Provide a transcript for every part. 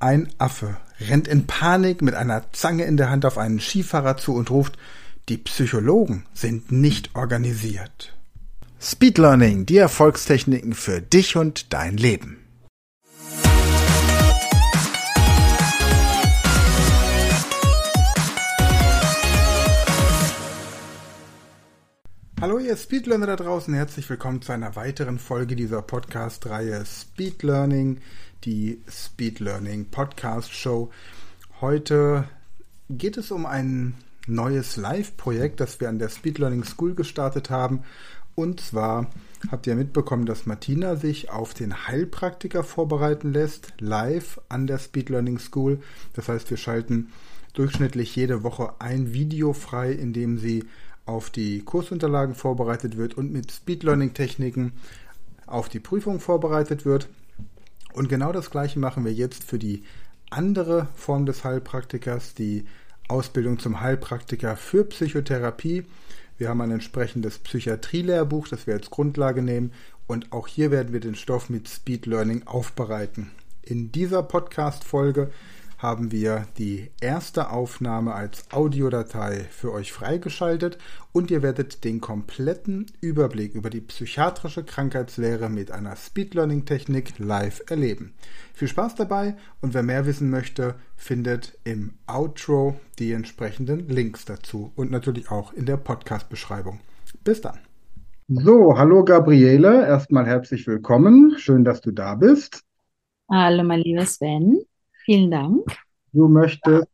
Ein Affe rennt in Panik mit einer Zange in der Hand auf einen Skifahrer zu und ruft, die Psychologen sind nicht organisiert. Speed Learning, die Erfolgstechniken für dich und dein Leben. Hallo ihr Speedlearner da draußen, herzlich willkommen zu einer weiteren Folge dieser Podcast-Reihe Speed die Speed Learning Podcast Show. Heute geht es um ein neues Live-Projekt, das wir an der Speed Learning School gestartet haben. Und zwar habt ihr mitbekommen, dass Martina sich auf den Heilpraktiker vorbereiten lässt, live an der Speed Learning School. Das heißt, wir schalten durchschnittlich jede Woche ein Video frei, in dem sie auf die Kursunterlagen vorbereitet wird und mit Speed Learning Techniken auf die Prüfung vorbereitet wird. Und genau das gleiche machen wir jetzt für die andere Form des Heilpraktikers, die Ausbildung zum Heilpraktiker für Psychotherapie. Wir haben ein entsprechendes Psychiatrie-Lehrbuch, das wir als Grundlage nehmen. Und auch hier werden wir den Stoff mit Speed Learning aufbereiten. In dieser Podcast-Folge haben wir die erste Aufnahme als Audiodatei für euch freigeschaltet und ihr werdet den kompletten Überblick über die psychiatrische Krankheitslehre mit einer Speed Learning Technik live erleben. Viel Spaß dabei und wer mehr wissen möchte, findet im Outro die entsprechenden Links dazu und natürlich auch in der Podcast-Beschreibung. Bis dann. So, hallo Gabriele, erstmal herzlich willkommen. Schön, dass du da bist. Hallo, mein lieber Sven. Vielen Dank. Du möchtest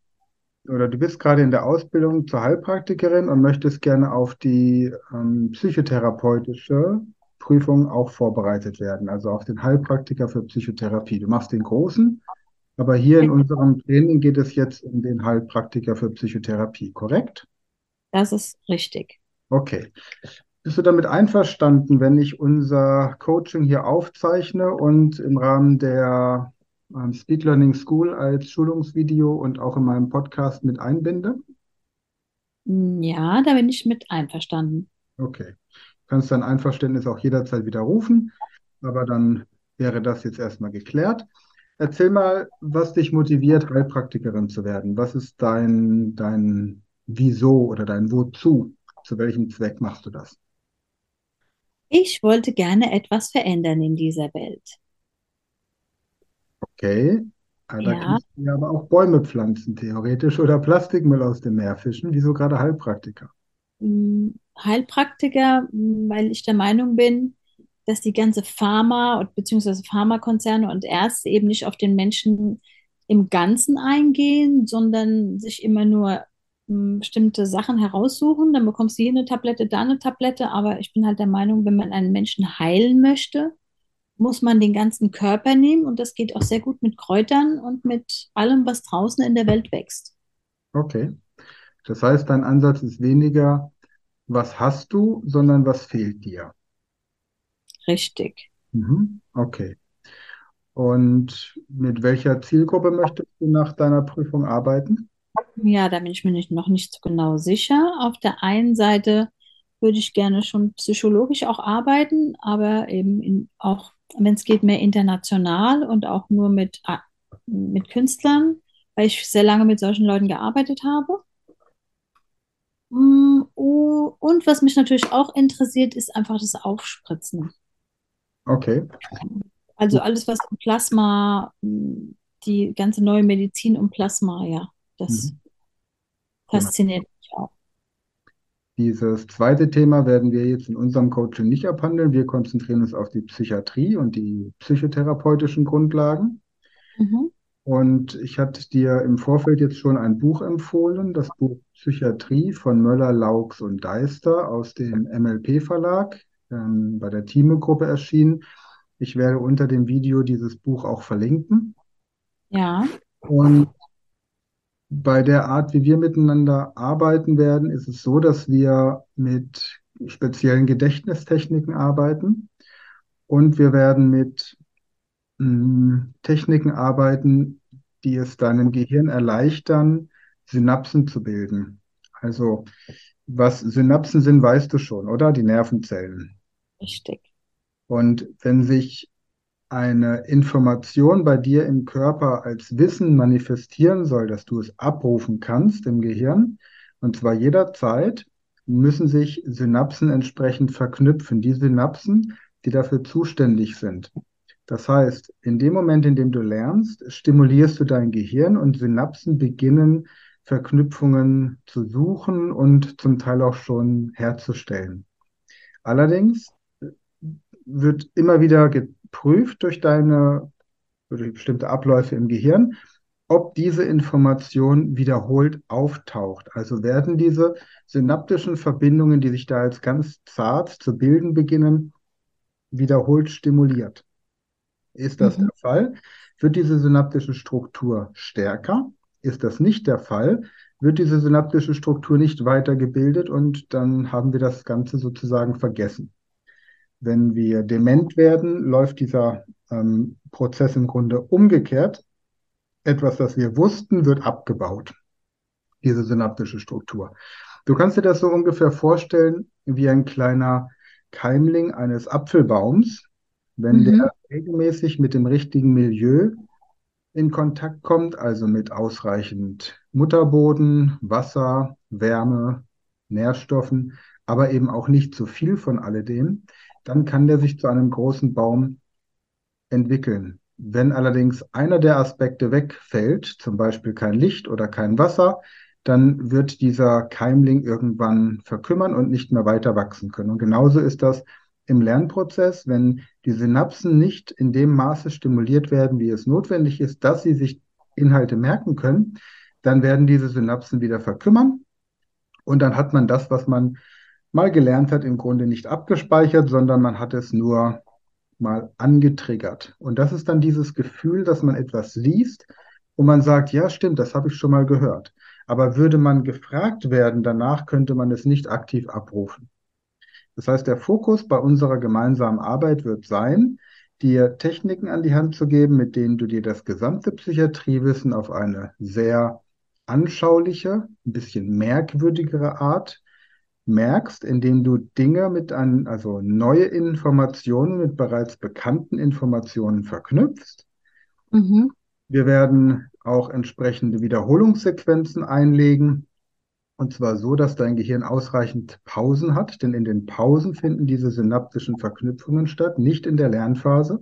oder du bist gerade in der Ausbildung zur Heilpraktikerin und möchtest gerne auf die ähm, psychotherapeutische Prüfung auch vorbereitet werden, also auf den Heilpraktiker für Psychotherapie. Du machst den großen, aber hier in unserem Training geht es jetzt um den Heilpraktiker für Psychotherapie, korrekt? Das ist richtig. Okay. Bist du damit einverstanden, wenn ich unser Coaching hier aufzeichne und im Rahmen der Speed Learning School als Schulungsvideo und auch in meinem Podcast mit einbinde? Ja, da bin ich mit einverstanden. Okay. Du kannst dein Einverständnis auch jederzeit widerrufen, aber dann wäre das jetzt erstmal geklärt. Erzähl mal, was dich motiviert, Heilpraktikerin zu werden. Was ist dein, dein Wieso oder dein Wozu? Zu welchem Zweck machst du das? Ich wollte gerne etwas verändern in dieser Welt. Okay. Ah, da Ja, kannst du ja aber auch Bäume pflanzen, theoretisch, oder Plastikmüll aus dem Meer fischen. Wieso gerade Heilpraktiker? mm, Heilpraktiker, mm, weil ich der Meinung bin, dass die ganze Pharma und beziehungsweise Pharmakonzerne und Ärzte eben nicht auf den Menschen im Ganzen eingehen, sondern sich immer nur mm, bestimmte Sachen heraussuchen. Dann bekommst du hier eine Tablette, da eine Tablette. Aber ich bin halt der Meinung, wenn man einen Menschen heilen möchte, muss man den ganzen Körper nehmen und das geht auch sehr gut mit Kräutern und mit allem, was draußen in der Welt wächst. Okay. Das heißt, dein Ansatz ist weniger, was hast du, sondern was fehlt dir. Richtig. Mhm. Okay. Und mit welcher Zielgruppe möchtest du nach deiner Prüfung arbeiten? Ja, da bin ich mir nicht, noch nicht so genau sicher. Auf der einen Seite würde ich gerne schon psychologisch auch arbeiten, aber eben in, auch, wenn es geht, mehr international und auch nur mit, ah, mit Künstlern, weil ich sehr lange mit solchen Leuten gearbeitet habe. Mm, Und was mich natürlich auch interessiert, ist einfach das Aufspritzen. Okay. Also alles, was um Plasma, mm, die ganze neue Medizin um Plasma, ja, das Mhm. Fasziniert mich auch. Dieses zweite Thema werden wir jetzt in unserem Coaching nicht abhandeln. Wir konzentrieren uns auf die Psychiatrie und die psychotherapeutischen Grundlagen. Mhm. Und ich hatte dir im Vorfeld jetzt schon ein Buch empfohlen, das Buch Psychiatrie von Möller, Laux und Deister aus dem MLP-Verlag, ähm, bei der Thieme-Gruppe erschienen. Ich werde unter dem Video dieses Buch auch verlinken. Ja, Und bei der Art, wie wir miteinander arbeiten werden, ist es so, dass wir mit speziellen Gedächtnistechniken arbeiten und wir werden mit mh, Techniken arbeiten, die es deinem Gehirn erleichtern, Synapsen zu bilden. Also, was Synapsen sind, weißt du schon, oder? Die Nervenzellen. richtig. Und wenn sich eine Information bei dir im Körper als Wissen manifestieren soll, dass du es abrufen kannst im Gehirn, und zwar jederzeit, müssen sich Synapsen entsprechend verknüpfen. Die Synapsen, die dafür zuständig sind. Das heißt, in dem Moment, in dem du lernst, stimulierst du dein Gehirn und Synapsen beginnen Verknüpfungen zu suchen und zum Teil auch schon herzustellen. Allerdings wird immer wieder geprüft durch deine durch bestimmte Abläufe im Gehirn, ob diese Information wiederholt auftaucht. Also werden diese synaptischen Verbindungen, die sich da als ganz zart zu bilden beginnen, wiederholt stimuliert. Ist das mhm. der Fall, wird diese synaptische Struktur stärker. Ist das nicht der Fall, wird diese synaptische Struktur nicht weitergebildet und dann haben wir das Ganze sozusagen vergessen. Wenn wir dement werden, läuft dieser ähm, Prozess im Grunde umgekehrt. Etwas, das wir wussten, wird abgebaut, diese synaptische Struktur. Du kannst dir das so ungefähr vorstellen wie ein kleiner Keimling eines Apfelbaums. Wenn mhm. der regelmäßig mit dem richtigen Milieu in Kontakt kommt, also mit ausreichend Mutterboden, Wasser, Wärme, Nährstoffen, aber eben auch nicht zu viel von alledem, dann kann der sich zu einem großen Baum entwickeln. Wenn allerdings einer der Aspekte wegfällt, zum Beispiel kein Licht oder kein Wasser, dann wird dieser Keimling irgendwann verkümmern und nicht mehr weiter wachsen können. Und genauso ist das im Lernprozess, wenn die Synapsen nicht in dem Maße stimuliert werden, wie es notwendig ist, dass sie sich Inhalte merken können, dann werden diese Synapsen wieder verkümmern und dann hat man das, was man mal gelernt hat, im Grunde nicht abgespeichert, sondern man hat es nur mal angetriggert. Und das ist dann dieses Gefühl, dass man etwas liest und man sagt, ja, stimmt, das habe ich schon mal gehört. Aber würde man gefragt werden, danach könnte man es nicht aktiv abrufen. Das heißt, der Fokus bei unserer gemeinsamen Arbeit wird sein, dir Techniken an die Hand zu geben, mit denen du dir das gesamte Psychiatriewissen auf eine sehr anschauliche, ein bisschen merkwürdigere Art merkst, indem du Dinge mit an, also neue Informationen mit bereits bekannten Informationen verknüpfst. Mhm. Wir werden auch entsprechende Wiederholungssequenzen einlegen. Und zwar so, dass dein Gehirn ausreichend Pausen hat, denn in den Pausen finden diese synaptischen Verknüpfungen statt, nicht in der Lernphase.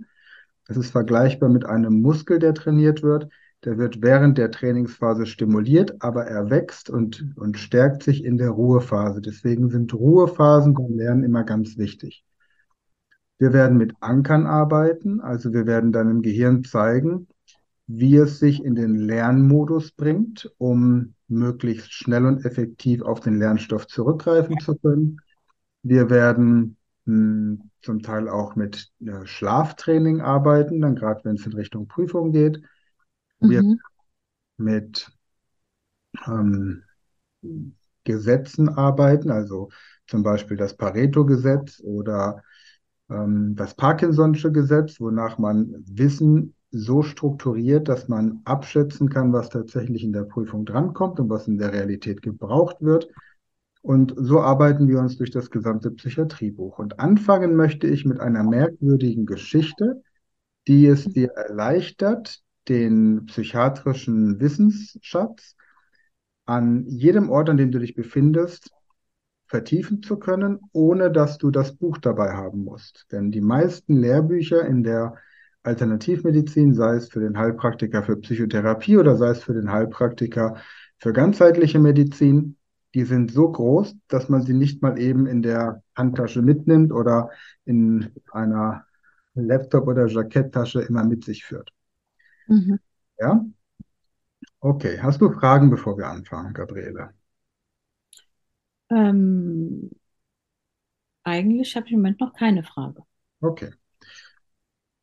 Es ist vergleichbar mit einem Muskel, der trainiert wird. Der wird während der Trainingsphase stimuliert, aber er wächst und, und stärkt sich in der Ruhephase. Deswegen sind Ruhephasen beim Lernen immer ganz wichtig. Wir werden mit Ankern arbeiten, also wir werden deinem Gehirn zeigen, wie es sich in den Lernmodus bringt, um möglichst schnell und effektiv auf den Lernstoff zurückgreifen zu können. Wir werden mh, hm, zum Teil auch mit äh, Schlaftraining arbeiten, dann gerade wenn es in Richtung Prüfung geht. Wir mhm. mit ähm, Gesetzen arbeiten, also zum Beispiel das Pareto-Gesetz oder ähm, das Parkinson'sche Gesetz, wonach man Wissen so strukturiert, dass man abschätzen kann, was tatsächlich in der Prüfung drankommt und was in der Realität gebraucht wird. Und so arbeiten wir uns durch das gesamte Psychiatriebuch. Und anfangen möchte ich mit einer merkwürdigen Geschichte, die es dir erleichtert, den psychiatrischen Wissensschatz an jedem Ort, an dem du dich befindest, vertiefen zu können, ohne dass du das Buch dabei haben musst. Denn die meisten Lehrbücher in der Alternativmedizin, sei es für den Heilpraktiker für Psychotherapie oder sei es für den Heilpraktiker für ganzheitliche Medizin, die sind so groß, dass man sie nicht mal eben in der Handtasche mitnimmt oder in einer Laptop- oder Jacketttasche immer mit sich führt. Mhm. Ja? Okay, hast du Fragen, bevor wir anfangen, Gabriele? Ähm, eigentlich habe ich im Moment noch keine Frage. Okay.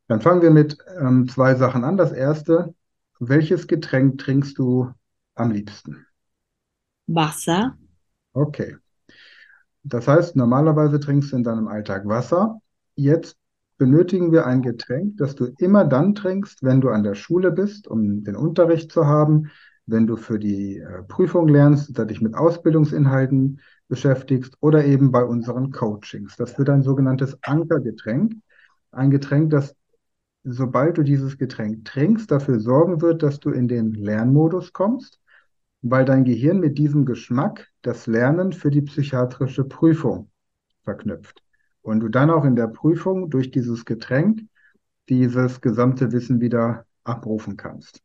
Dann fangen wir mit ähm, zwei Sachen an. Das erste, welches Getränk trinkst du am liebsten? Wasser. Okay. Das heißt, normalerweise trinkst du in deinem Alltag Wasser. Jetzt benötigen wir ein Getränk, das du immer dann trinkst, wenn du an der Schule bist, um den Unterricht zu haben, wenn du für die äh, Prüfung lernst, da dich mit Ausbildungsinhalten beschäftigst oder eben bei unseren Coachings. Das wird ein sogenanntes Ankergetränk. Ein Getränk, das sobald du dieses Getränk trinkst, dafür sorgen wird, dass du in den Lernmodus kommst, weil dein Gehirn mit diesem Geschmack das Lernen für die psychiatrische Prüfung verknüpft. Und du dann auch in der Prüfung durch dieses Getränk dieses gesamte Wissen wieder abrufen kannst.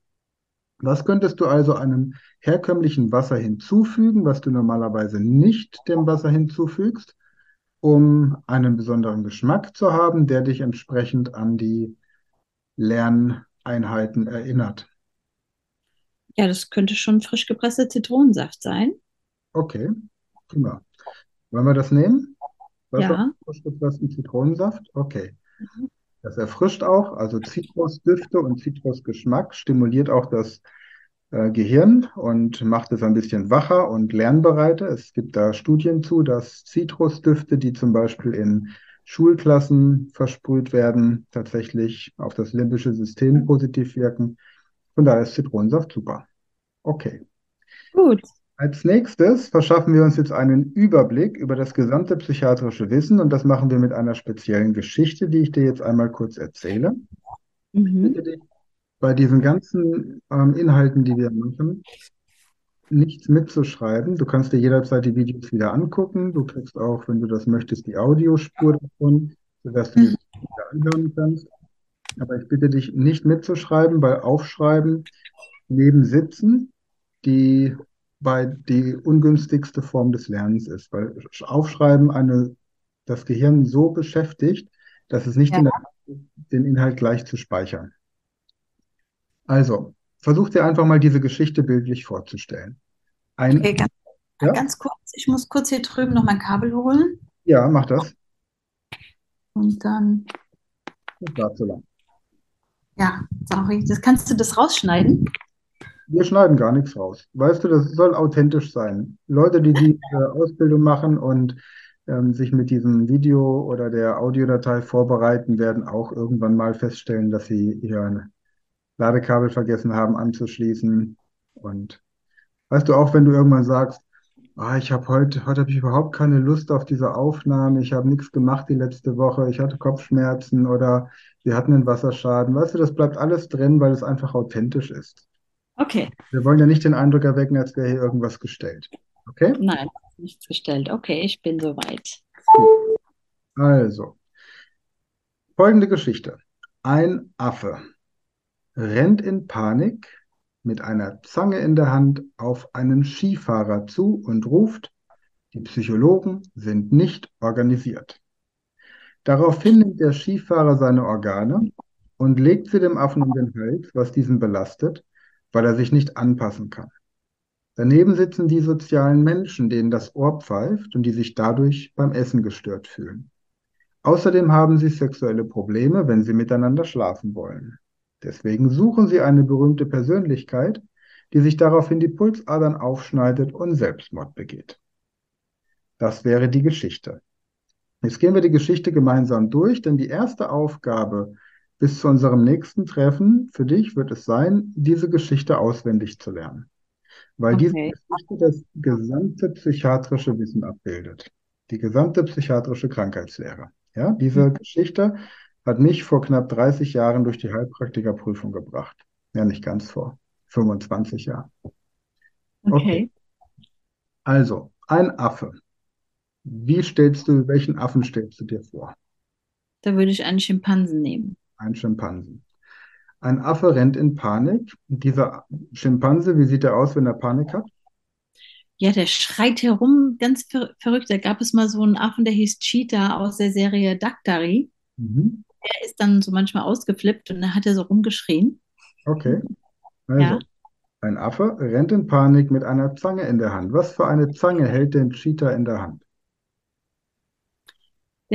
Was könntest du also einem herkömmlichen Wasser hinzufügen, was du normalerweise nicht dem Wasser hinzufügst, um einen besonderen Geschmack zu haben, der dich entsprechend an die Lerneinheiten erinnert? Ja, das könnte schon frisch gepresster Zitronensaft sein. Okay, prima. Wollen wir das nehmen? Wasser, Ja. frisch gepressten Zitronensaft? Okay. Mhm. Das erfrischt auch, also Zitrusdüfte und Zitrusgeschmack stimuliert auch das äh, Gehirn und macht es ein bisschen wacher und lernbereiter. Es gibt da Studien zu, dass Zitrusdüfte, die zum Beispiel in Schulklassen versprüht werden, tatsächlich auf das limbische System positiv wirken. Von daher ist Zitronensaft super. Okay. Gut. Als nächstes verschaffen wir uns jetzt einen Überblick über das gesamte psychiatrische Wissen und das machen wir mit einer speziellen Geschichte, die ich dir jetzt einmal kurz erzähle. Mhm. Bitte dich bei diesen ganzen ähm, Inhalten, die wir machen, nichts mitzuschreiben. Du kannst dir jederzeit die Videos wieder angucken. Du kriegst auch, wenn du das möchtest, die Audiospur davon, sodass du die Mhm. wieder anhören kannst. Aber ich bitte dich nicht mitzuschreiben, weil Aufschreiben neben Sitzen die bei die ungünstigste Form des Lernens ist, weil Aufschreiben eine, das Gehirn so beschäftigt, dass es nicht Ja. in der den Inhalt gleich zu speichern. Also, versuch dir einfach mal diese Geschichte bildlich vorzustellen. Ein, Okay, ganz, ja, ganz kurz. Ich muss kurz hier drüben noch mein Kabel holen ja, mach das. und dann, Das war zu lang. ja, sorry, das kannst du das rausschneiden? Wir schneiden gar nichts raus. Weißt du, das soll authentisch sein. Leute, die die Ausbildung machen und ähm, sich mit diesem Video oder der Audiodatei vorbereiten, werden auch irgendwann mal feststellen, dass sie ihr Ladekabel vergessen haben anzuschließen. Und weißt du, auch wenn du irgendwann sagst, ah, ich habe heute, heute habe ich überhaupt keine Lust auf diese Aufnahme, ich habe nichts gemacht die letzte Woche, ich hatte Kopfschmerzen oder wir hatten einen Wasserschaden. Weißt du, das bleibt alles drin, weil es einfach authentisch ist. Okay, Wir wollen ja nicht den Eindruck erwecken, als wäre hier irgendwas gestellt. Okay? nein, nichts gestellt. Okay, ich bin soweit. Also, folgende Geschichte. Ein Affe rennt in Panik mit einer Zange in der Hand auf einen Skifahrer zu und ruft, die Psychologen sind nicht organisiert. Daraufhin nimmt der Skifahrer seine Organe und legt sie dem Affen um den Hals, was diesen belastet, weil er sich nicht anpassen kann. Daneben sitzen die sozialen Menschen, denen das Ohr pfeift und die sich dadurch beim Essen gestört fühlen. Außerdem haben sie sexuelle Probleme, wenn sie miteinander schlafen wollen. Deswegen suchen sie eine berühmte Persönlichkeit, die sich daraufhin die Pulsadern aufschneidet und Selbstmord begeht. Das wäre die Geschichte. Jetzt gehen wir die Geschichte gemeinsam durch, denn die erste Aufgabe bis zu unserem nächsten Treffen für dich wird es sein, diese Geschichte auswendig zu lernen. Weil diese Okay. Geschichte das gesamte psychiatrische Wissen abbildet. Die gesamte psychiatrische Krankheitslehre. Ja, diese Geschichte hat mich vor knapp 30 Jahren durch die Heilpraktikerprüfung gebracht. Ja, nicht ganz vor 25 Jahren. Okay. Also, ein Affe. Wie stellst du, welchen Affen stellst du dir vor? Da würde ich einen Schimpansen nehmen. Ein Schimpansen. Ein Affe rennt in Panik. Dieser Schimpanse, wie sieht er aus, wenn er Panik hat? Ja, der schreit herum, ganz ver verrückt. Da gab es mal so einen Affen, der hieß Cheetah aus der Serie Daktari. Mhm. Der ist dann so manchmal ausgeflippt und dann hat er so rumgeschrien. Okay. Also, Ja. ein Affe rennt in Panik mit einer Zange in der Hand. Was für eine Zange hält denn Cheetah in der Hand?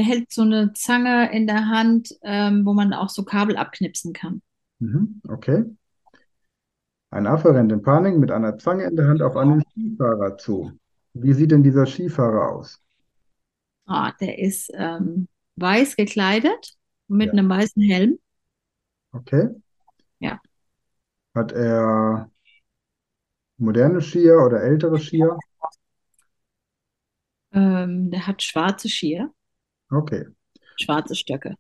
Der hält so eine Zange in der Hand, ähm, wo man auch so Kabel abknipsen kann. Mhm. Okay. Ein Affe rennt in Panik mit einer Zange in der Hand auf einen Skifahrer zu. Wie sieht denn dieser Skifahrer aus? Ah, der ist ähm, weiß gekleidet mit Ja. einem weißen Helm. Okay. Ja. Hat er moderne Skier oder ältere Skier? Ähm, der hat schwarze Skier, Okay. schwarze Stöcke.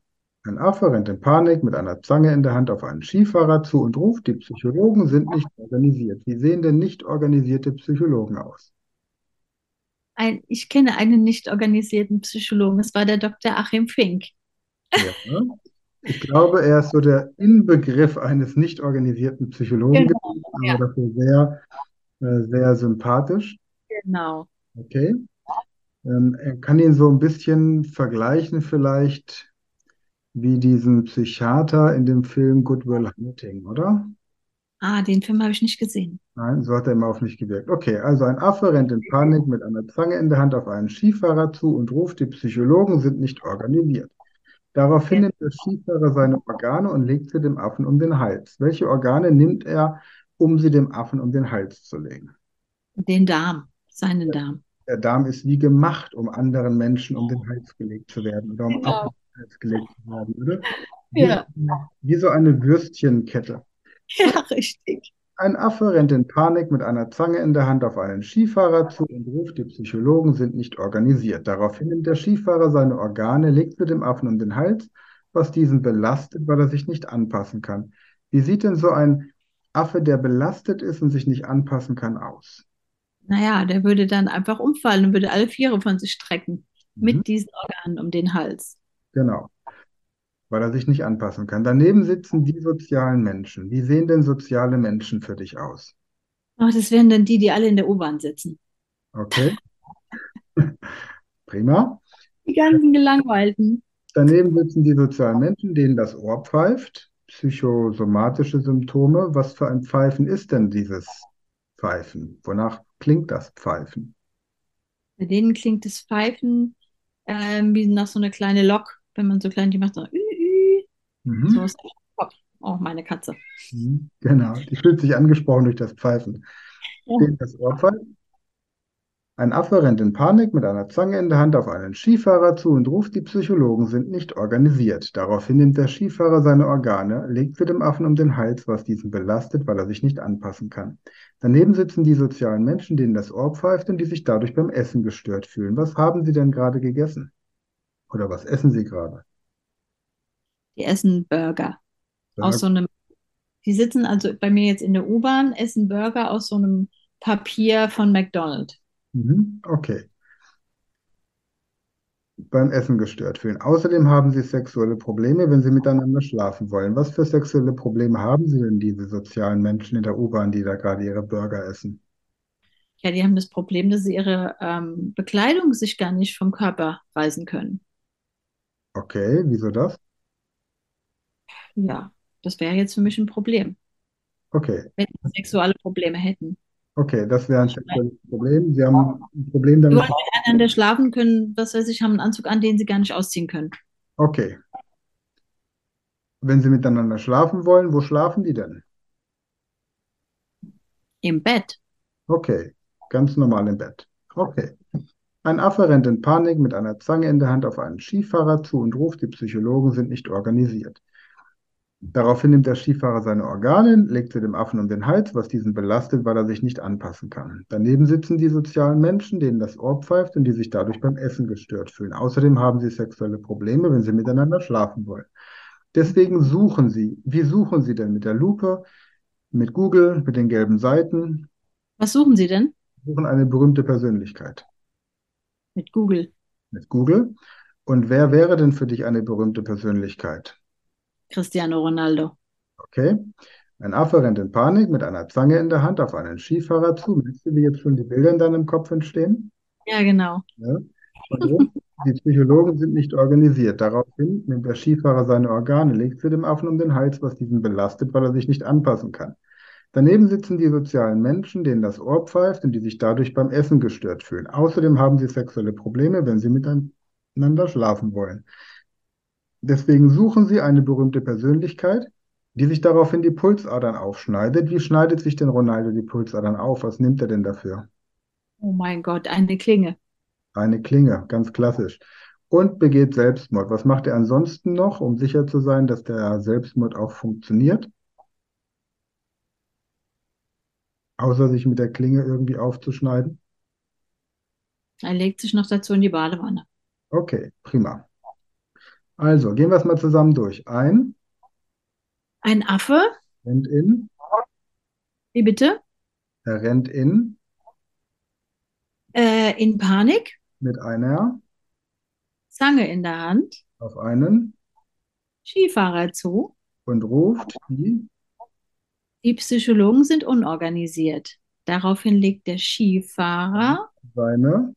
Ein Affe rennt in Panik mit einer Zange in der Hand auf einen Skifahrer zu und ruft, die Psychologen sind nicht organisiert. Wie sehen denn nicht organisierte Psychologen aus? Ein, ich kenne einen nicht organisierten Psychologen. Es war der Dr. Achim Fink. Ja. Ich glaube, er ist so der Inbegriff eines nicht organisierten Psychologen, Genau, gewesen, ja. aber dafür sehr, äh, sehr sympathisch. Genau. Okay. Ähm, er kann ihn so ein bisschen vergleichen, vielleicht wie diesen Psychiater in dem Film Good Will Hunting, oder? Ah, den Film habe ich nicht gesehen. Nein, so hat er immer auf mich gewirkt. Okay, also ein Affe rennt in Panik mit einer Zange in der Hand auf einen Skifahrer zu und ruft, die Psychologen sind nicht organisiert. Daraufhin nimmt der Skifahrer seine Organe und legt sie dem Affen um den Hals. Welche Organe nimmt er, um sie dem Affen um den Hals zu legen? Den Darm, seinen Darm. Der Darm ist wie gemacht, um anderen Menschen um den Hals gelegt zu werden oder um Genau. Affen um den Hals gelegt zu werden, oder? Wie, Ja. wie so eine Würstchenkette. Ja, richtig. Ein Affe rennt in Panik mit einer Zange in der Hand auf einen Skifahrer zu und ruft, die Psychologen sind nicht organisiert. Daraufhin nimmt der Skifahrer seine Organe, legt sie dem Affen um den Hals, was diesen belastet, weil er sich nicht anpassen kann. Wie sieht denn so ein Affe, der belastet ist und sich nicht anpassen kann, aus? Naja, der würde dann einfach umfallen und würde alle Viere von sich strecken Mhm. mit diesen Organen um den Hals. Genau, weil er sich nicht anpassen kann. Daneben sitzen die sozialen Menschen. Wie sehen denn soziale Menschen für dich aus? Ach, das wären dann die, die alle in der U-Bahn sitzen. Okay, prima. Die ganzen Gelangweilten. Daneben sitzen die sozialen Menschen, denen das Ohr pfeift, psychosomatische Symptome. Was für ein Pfeifen ist denn dieses Pfeifen? Wonach klingt das Pfeifen? Bei denen klingt das Pfeifen ähm, wie nach so einer kleine Lok, wenn man so klein, die macht so, ü, ü, Mhm. so ist Kopf. Oh, meine Katze. Mhm. Genau, die fühlt sich angesprochen durch das Pfeifen. Ja. Das Ohr pfeift. Ein Affe rennt in Panik mit einer Zange in der Hand auf einen Skifahrer zu und ruft, die Psychologen sind nicht organisiert. Daraufhin nimmt der Skifahrer seine Organe, legt sie dem Affen um den Hals, was diesen belastet, weil er sich nicht anpassen kann. Daneben sitzen die sozialen Menschen, denen das Ohr pfeift und die sich dadurch beim Essen gestört fühlen. Was haben sie denn gerade gegessen? Oder was essen sie gerade? Die essen Burger aus so Burger. einem, die sitzen also bei mir jetzt in der U-Bahn, essen Burger aus so einem Papier von McDonald's. Mhm, okay. Beim Essen gestört fühlen. Außerdem haben sie sexuelle Probleme, wenn sie miteinander schlafen wollen. Was für sexuelle Probleme haben sie denn, diese sozialen Menschen in der U-Bahn, die da gerade ihre Burger essen? Ja, die haben das Problem, dass sie ihre ähm, Bekleidung sich gar nicht vom Körper reißen können. Okay, wieso das? Ja, das wäre jetzt für mich ein Problem, Okay, wenn sie sexuelle Probleme hätten. Okay, das wäre ein Problem. Sie haben ein Problem Die damit. wollen miteinander schlafen können, was weiß ich, haben einen Anzug an, den sie gar nicht ausziehen können. Okay. Wenn sie miteinander schlafen wollen, wo schlafen die denn? Im Bett. Okay, ganz normal im Bett. Okay. Ein Affe rennt in Panik mit einer Zange in der Hand auf einen Skifahrer zu und ruft, die Psychologen sind nicht organisiert. Daraufhin nimmt der Skifahrer seine Organe, legt sie dem Affen um den Hals, was diesen belastet, weil er sich nicht anpassen kann. Daneben sitzen die sozialen Menschen, denen das Ohr pfeift und die sich dadurch beim Essen gestört fühlen. Außerdem haben sie sexuelle Probleme, wenn sie miteinander schlafen wollen. Deswegen suchen sie. Wie suchen sie denn? Mit der Lupe, mit Google, mit den gelben Seiten? Was suchen Sie denn? Suchen eine berühmte Persönlichkeit. Mit Google. Mit Google. Und wer wäre denn für dich eine berühmte Persönlichkeit? Cristiano Ronaldo. Okay. Ein Affe rennt in Panik mit einer Zange in der Hand auf einen Skifahrer zu. Merkst du, wie jetzt schon die Bilder in deinem Kopf entstehen? Ja, genau. Ja. Jetzt, die Psychologen sind nicht organisiert. Daraufhin nimmt der Skifahrer seine Organe, legt sie dem Affen um den Hals, was diesen belastet, weil er sich nicht anpassen kann. Daneben sitzen die sozialen Menschen, denen das Ohr pfeift und die sich dadurch beim Essen gestört fühlen. Außerdem haben sie sexuelle Probleme, wenn sie miteinander schlafen wollen. Deswegen suchen sie eine berühmte Persönlichkeit, die sich daraufhin die Pulsadern aufschneidet. Wie schneidet sich denn Ronaldo die Pulsadern auf? Was nimmt er denn dafür? Oh mein Gott, eine Klinge. Eine Klinge, ganz klassisch. Und begeht Selbstmord. Was macht er ansonsten noch, um sicher zu sein, dass der Selbstmord auch funktioniert? Außer sich mit der Klinge irgendwie aufzuschneiden? Er legt sich noch dazu in die Badewanne. Okay, prima. Also, gehen wir es mal zusammen durch. Ein. Ein Affe, rennt in, wie bitte? er rennt in. Äh, in Panik, mit einer. Zange in der Hand, auf einen. Skifahrer zu. und ruft die. Die Psychologen sind unorganisiert. Daraufhin legt der Skifahrer seine,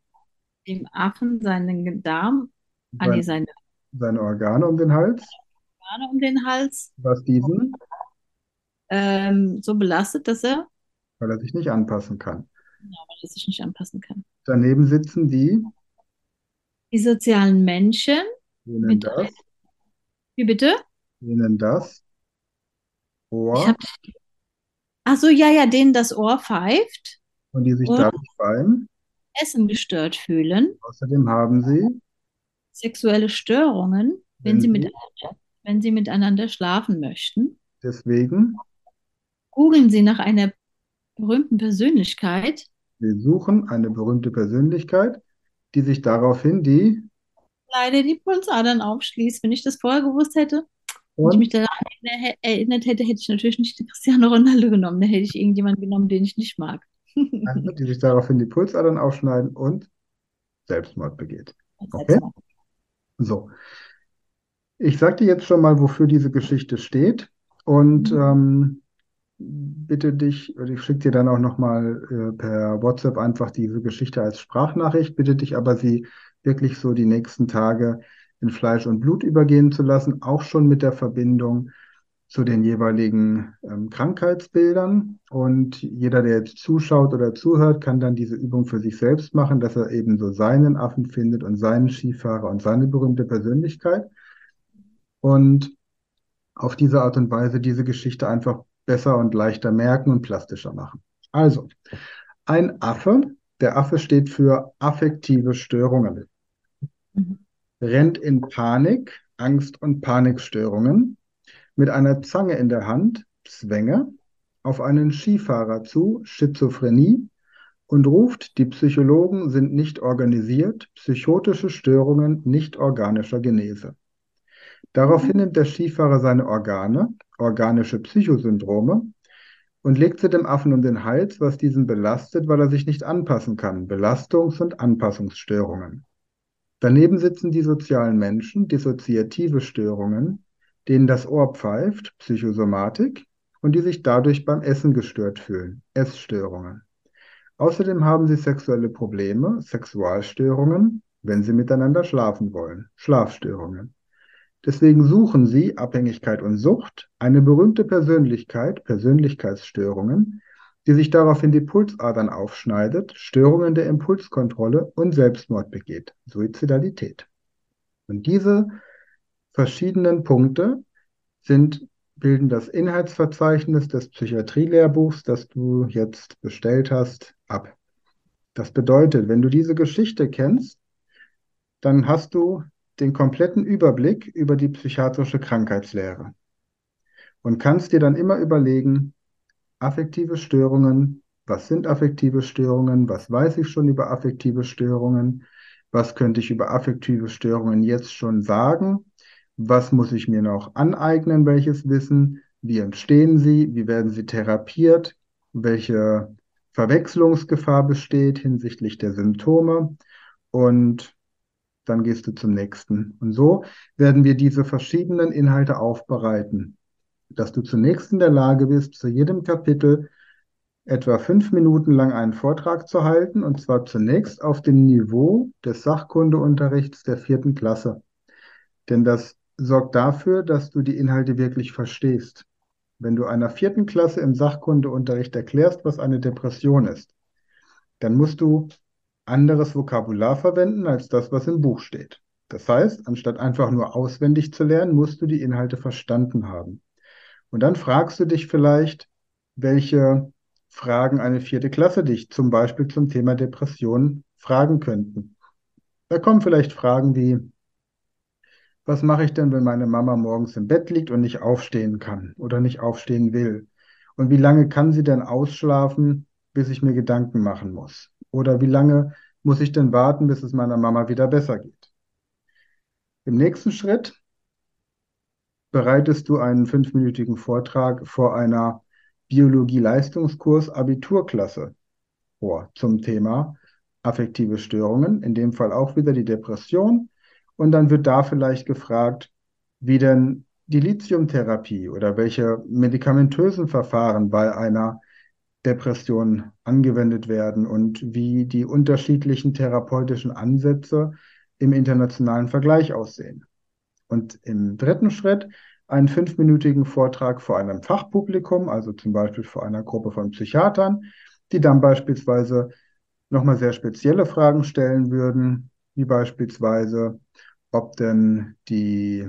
dem Affen seinen Darm, ah, nee, seine, seine Organe um den Hals, Organe um den Hals, was diesen, ähm, so belastet, dass er, weil er sich nicht anpassen kann. ja, weil er sich nicht anpassen kann. Daneben sitzen die, Die sozialen Menschen, denen Mit das, wie bitte? denen das Ohr. Hab, ach so, ja, ja, denen das Ohr pfeift und die sich dadurch beim. Essen gestört fühlen, Außerdem haben sie, sexuelle Störungen, wenn wenn sie miteinander, wenn sie miteinander schlafen möchten. deswegen, Googeln Sie nach einer berühmten Persönlichkeit, wir suchen eine berühmte Persönlichkeit, die sich daraufhin die leider die Pulsadern aufschließt. Wenn ich das vorher gewusst hätte, wenn ich mich und daran erinner- erinnert hätte, hätte ich natürlich nicht den Cristiano Ronaldo genommen. Da hätte ich irgendjemanden genommen, den ich nicht mag. die sich daraufhin die Pulsadern aufschneiden und Selbstmord begeht. Okay? So, ich sage dir jetzt schon mal, wofür diese Geschichte steht. Und Mhm. ähm, bitte dich, ich schicke dir dann auch nochmal äh, per WhatsApp einfach diese Geschichte als Sprachnachricht, bitte dich aber, sie wirklich so die nächsten Tage in Fleisch und Blut übergehen zu lassen, auch schon mit der Verbindung zu den jeweiligen ähm, Krankheitsbildern. Und jeder, der jetzt zuschaut oder zuhört, kann dann diese Übung für sich selbst machen, dass er eben so seinen Affen findet und seinen Skifahrer und seine berühmte Persönlichkeit. Und auf diese Art und Weise diese Geschichte einfach besser und leichter merken und plastischer machen. Also, ein Affe, der Affe steht für affektive Störungen, Mhm. rennt in Panik, Angst und Panikstörungen mit einer Zange in der Hand, Zwänge, auf einen Skifahrer zu, Schizophrenie, und ruft, die Psychologen sind nicht organisiert, psychotische Störungen nicht organischer Genese. Daraufhin nimmt der Skifahrer seine Organe, organische Psychosyndrome, und legt sie dem Affen um den Hals, was diesen belastet, weil er sich nicht anpassen kann. Belastungs- und Anpassungsstörungen. Daneben sitzen die sozialen Menschen, dissoziative Störungen, denen das Ohr pfeift, Psychosomatik, und die sich dadurch beim Essen gestört fühlen, Essstörungen. Außerdem haben sie sexuelle Probleme, Sexualstörungen, wenn sie miteinander schlafen wollen, Schlafstörungen. Deswegen suchen sie, Abhängigkeit und Sucht, eine berühmte Persönlichkeit, Persönlichkeitsstörungen, die sich daraufhin die Pulsadern aufschneidet, Störungen der Impulskontrolle und Selbstmord begeht, Suizidalität. Und diese verschiedenen Punkte sind, bilden das Inhaltsverzeichnis des Psychiatrielehrbuchs, das du jetzt bestellt hast, ab. Das bedeutet, wenn du diese Geschichte kennst, dann hast du den kompletten Überblick über die psychiatrische Krankheitslehre und kannst dir dann immer überlegen, affektive Störungen, was sind affektive Störungen, was weiß ich schon über affektive Störungen, was könnte ich über affektive Störungen jetzt schon sagen, was muss ich mir noch aneignen, welches Wissen, wie entstehen sie, wie werden sie therapiert, welche Verwechslungsgefahr besteht hinsichtlich der Symptome? Und dann gehst du zum nächsten. Und so werden wir diese verschiedenen Inhalte aufbereiten, dass du zunächst in der Lage bist, zu jedem Kapitel etwa fünf Minuten lang einen Vortrag zu halten, und zwar zunächst auf dem Niveau des Sachkundeunterrichts der vierten Klasse. Denn das sorgt dafür, dass du die Inhalte wirklich verstehst. Wenn du einer vierten Klasse im Sachkundeunterricht erklärst, was eine Depression ist, dann musst du anderes Vokabular verwenden als das, was im Buch steht. Das heißt, anstatt einfach nur auswendig zu lernen, musst du die Inhalte verstanden haben. Und dann fragst du dich vielleicht, welche Fragen eine vierte Klasse dich zum Beispiel zum Thema Depression fragen könnten. Da kommen vielleicht Fragen wie, was mache ich denn, wenn meine Mama morgens im Bett liegt und nicht aufstehen kann oder nicht aufstehen will? Und wie lange kann sie denn ausschlafen, bis ich mir Gedanken machen muss? Oder wie lange muss ich denn warten, bis es meiner Mama wieder besser geht? Im nächsten Schritt bereitest du einen fünfminütigen Vortrag vor einer Biologie-Leistungskurs Abiturklasse vor zum Thema affektive Störungen, in dem Fall auch wieder die Depression. Und dann wird da vielleicht gefragt, wie denn die Lithiumtherapie oder welche medikamentösen Verfahren bei einer Depression angewendet werden und wie die unterschiedlichen therapeutischen Ansätze im internationalen Vergleich aussehen. Und im dritten Schritt einen fünfminütigen Vortrag vor einem Fachpublikum, also zum Beispiel vor einer Gruppe von Psychiatern, die dann beispielsweise nochmal sehr spezielle Fragen stellen würden, wie beispielsweise, ob denn die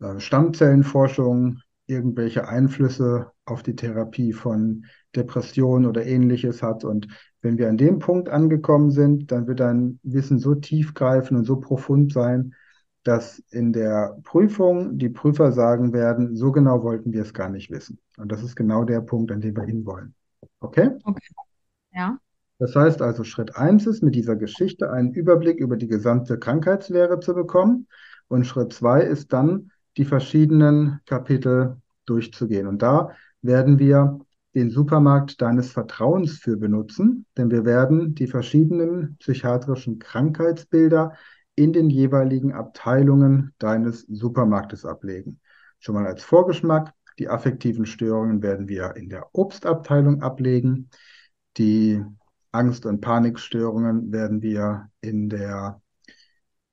äh, Stammzellenforschung irgendwelche Einflüsse auf die Therapie von Depressionen oder ähnliches hat. Und wenn wir an dem Punkt angekommen sind, dann wird dein Wissen so tiefgreifend und so profund sein, dass in der Prüfung die Prüfer sagen werden, so genau wollten wir es gar nicht wissen. Und das ist genau der Punkt, an dem wir hinwollen. Okay? Okay. Ja. Das heißt also, Schritt eins ist, mit dieser Geschichte einen Überblick über die gesamte Krankheitslehre zu bekommen. Und Schritt zwei ist dann, die verschiedenen Kapitel durchzugehen. Und da werden wir den Supermarkt deines Vertrauens für benutzen, denn wir werden die verschiedenen psychiatrischen Krankheitsbilder in den jeweiligen Abteilungen deines Supermarktes ablegen. Schon mal als Vorgeschmack, die affektiven Störungen werden wir in der Obstabteilung ablegen. Die Angst- und Panikstörungen werden wir in der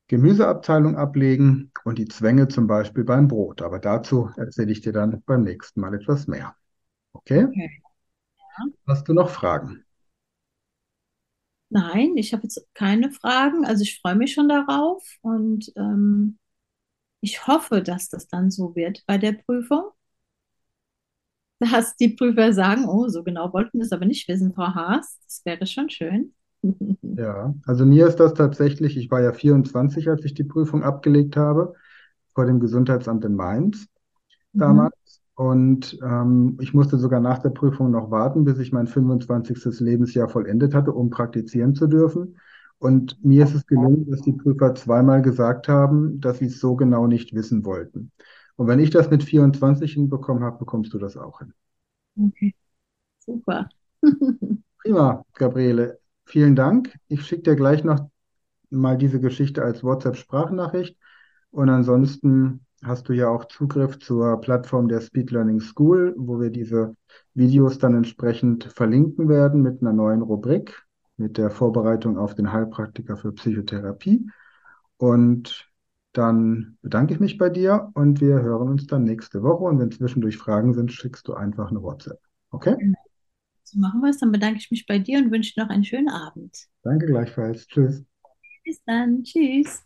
Gemüseabteilung ablegen und die Zwänge zum Beispiel beim Brot. Aber dazu erzähle ich dir dann beim nächsten Mal etwas mehr. Okay? okay. Ja. Hast du noch Fragen? Nein, ich habe jetzt keine Fragen. Also ich freue mich schon darauf und ähm, ich hoffe, dass das dann so wird bei der Prüfung. Dass die Prüfer sagen, oh, so genau wollten wir es aber nicht wissen, Frau Haas. Das wäre schon schön. Ja, also mir ist das tatsächlich, ich war ja 24, als ich die Prüfung abgelegt habe, vor dem Gesundheitsamt in Mainz mhm. damals. Und ähm, ich musste sogar nach der Prüfung noch warten, bis ich mein 25. Lebensjahr vollendet hatte, um praktizieren zu dürfen. Und mir ist es gelungen, dass die Prüfer zweimal gesagt haben, dass sie es so genau nicht wissen wollten. Und wenn ich das mit 24 hinbekommen habe, bekommst du das auch hin. Okay, super. Prima, Gabriele. Vielen Dank. Ich schicke dir gleich noch mal diese Geschichte als WhatsApp-Sprachnachricht. Und ansonsten hast du ja auch Zugriff zur Plattform der Speed Learning School, wo wir diese Videos dann entsprechend verlinken werden mit einer neuen Rubrik, mit der Vorbereitung auf den Heilpraktiker für Psychotherapie. Und dann bedanke ich mich bei dir und wir hören uns dann nächste Woche. Und wenn zwischendurch Fragen sind, schickst du einfach eine WhatsApp. Okay? So machen wir es. Dann bedanke ich mich bei dir und wünsche noch einen schönen Abend. Danke gleichfalls. Tschüss. Bis dann. Tschüss.